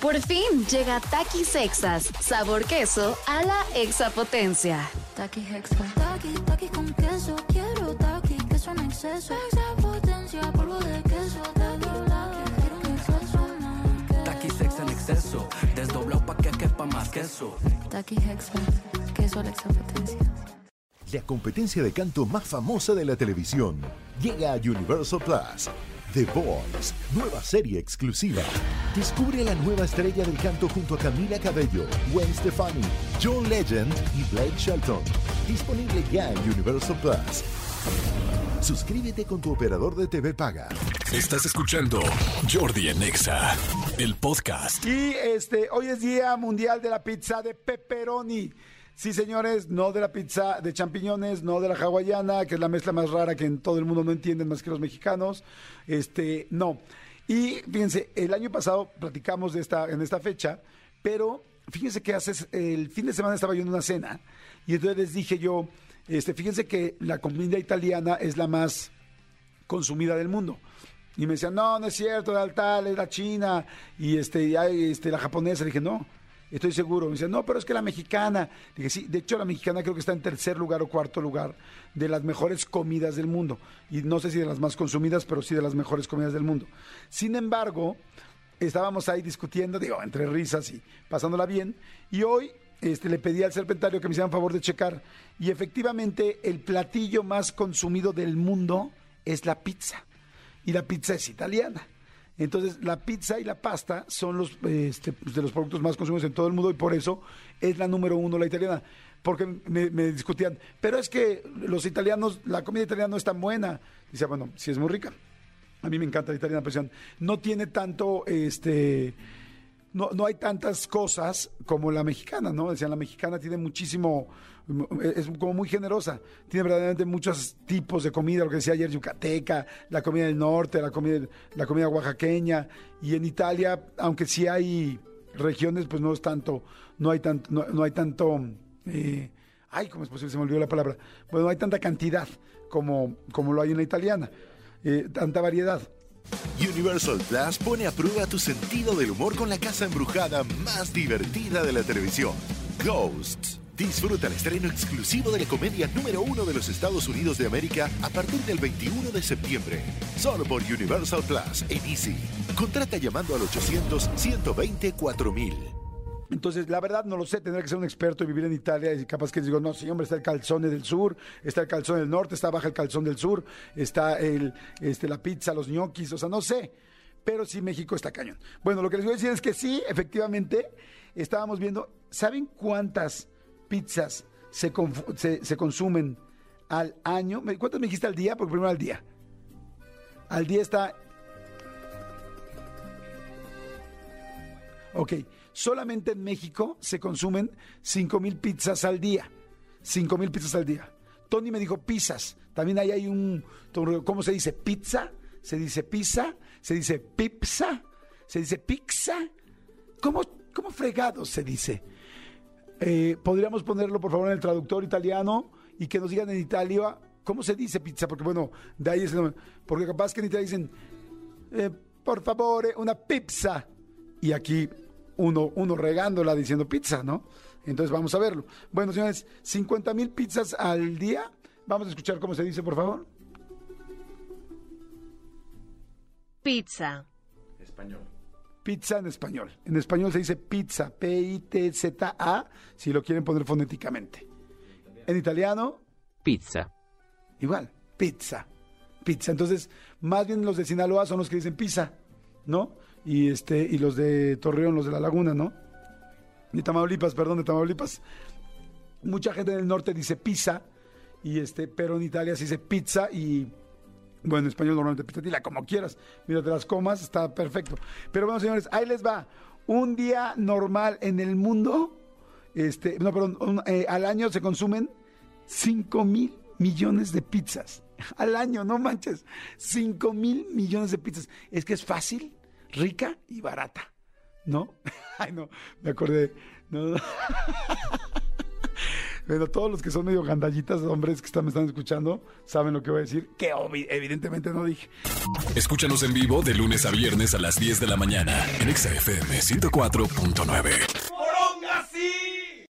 Por fin llega Takis Sexas, sabor queso a la exapotencia. Taki Hexa. Taki, taki con queso. Quiero taki, queso en exceso. Exapotencia, polvo de queso. Taki, taki, quiero un exceso más. Taki sex en exceso, desdoblado pa' que quepa más queso. Taki Hexa. Queso a la exapotencia. La competencia de canto más famosa de la televisión llega a Universal Plus. The Voice, nueva serie exclusiva. Descubre a la nueva estrella del canto junto a Camila Cabello, Gwen Stefani, John Legend y Blake Shelton. Disponible ya en Universal Plus. Suscríbete con tu operador de TV Paga. Estás escuchando Jordi en Exa, el podcast. Y este, hoy es Día Mundial de la Pizza de Pepperoni. Sí, señores, no de la pizza de champiñones, no de la hawaiana, que es la mezcla más rara que en todo el mundo no entienden más que los mexicanos. Este, no. Y fíjense, el año pasado platicamos de esta, en esta fecha, pero fíjense que hace, el fin de semana estaba yo en una cena y entonces les dije yo, este, fíjense que la comida italiana es la más consumida del mundo. Y me decían, no, no es cierto, la tal, es la china, y este, este, la japonesa. Le dije, no, estoy seguro. Me decían, no, pero es que la mexicana. Dije, sí, de hecho la mexicana creo que está en tercer lugar o cuarto lugar de las mejores comidas del mundo. Y no sé si de las más consumidas, pero sí de las mejores comidas del mundo. Sin embargo, estábamos ahí discutiendo, digo, entre risas y pasándola bien. Y hoy este, le pedí al serpentario que me hicieran favor de checar. Y efectivamente, el platillo más consumido del mundo es la pizza. Y la pizza es italiana. Entonces, la pizza y la pasta son los este, pues, de los productos más consumidos en todo el mundo y por eso es la número uno la italiana. Porque me, discutían, pero es que los italianos, la comida italiana no es tan buena. Dice, bueno, sí es muy rica. A mí me encanta la italiana, pero no tiene tanto, este, no, no hay tantas cosas como la mexicana, ¿no? Decían, la mexicana tiene muchísimo, es como muy generosa, tiene verdaderamente muchos tipos de comida, lo que decía ayer, yucateca, la comida del norte, la comida, la comida oaxaqueña, y en Italia, aunque sí hay regiones, pues no es tanto, no hay tanto, no, no hay tanto, eh, ay, ¿cómo es posible? Se me olvidó la palabra. Bueno, no hay tanta cantidad como, como lo hay en la italiana, eh, tanta variedad. Universal Plus pone a prueba tu sentido del humor con la casa embrujada más divertida de la televisión, Ghosts. Disfruta el estreno exclusivo de la comedia número uno de los Estados Unidos de América a partir del 21 de septiembre. Solo por Universal Plus en. Contrata llamando al 800-120-4000. Entonces, la verdad no lo sé, tendrá que ser un experto y vivir en Italia y capaz que digo, no, sí, hombre, está el calzone del sur, está el calzón del norte, está baja el calzón del sur, está el, este, la pizza, los ñoquis, o sea, no sé, pero sí México está cañón. Bueno, lo que les voy a decir es que sí, efectivamente, estábamos viendo, ¿saben cuántas pizzas se, se, se consumen al año? ¿Me- ¿Cuántas me dijiste al día? Porque primero al día. Al día está Ok, solamente en México se consumen 5 mil pizzas al día. 5 mil pizzas al día. Tony me dijo pizzas. También ahí hay un... ¿Cómo se dice? ¿Pizza? ¿Se dice pizza? ¿Se dice pizza? ¿Se dice pizza? ¿Cómo, cómo fregado se dice? Eh, ¿Podríamos ponerlo, por favor, en el traductor italiano y que nos digan en Italia cómo se dice pizza? Porque, bueno, de ahí es el nombre. Porque capaz que en Italia dicen, eh, por favor, una pizza. Y aquí uno, uno regándola diciendo pizza, ¿no? Entonces vamos a verlo. Bueno, señores, 50 mil pizzas al día. Vamos a escuchar cómo se dice, por favor. Pizza. Pizza en español. En español se dice pizza, P-I-T-Z-A, si lo quieren poner fonéticamente. En italiano, Pizza. igual, pizza. Pizza. Entonces, más bien los de Sinaloa son los que dicen pizza, ¿no? Y este, y los de Torreón, los de la Laguna, ¿no? De Tamaulipas, perdón, de Tamaulipas. Mucha gente del norte dice pizza, y este, pero en Italia se dice pizza y bueno, en español normalmente pizza, dila como quieras. Mira, te las comas, está perfecto. Pero bueno, señores, ahí les va. Un día normal en el mundo, este, no, perdón, eh, al año se consumen 5 mil millones de pizzas. Al año, no manches. 5 mil millones de pizzas. Es que es fácil, rica y barata. ¿No? Ay, no, me acordé. No. Bueno, todos los que son medio gandallitas, hombres que están, me están escuchando, saben lo que voy a decir, que evidentemente no dije. Escúchanos en vivo de lunes a viernes a las 10 de la mañana en Exa FM 104.9.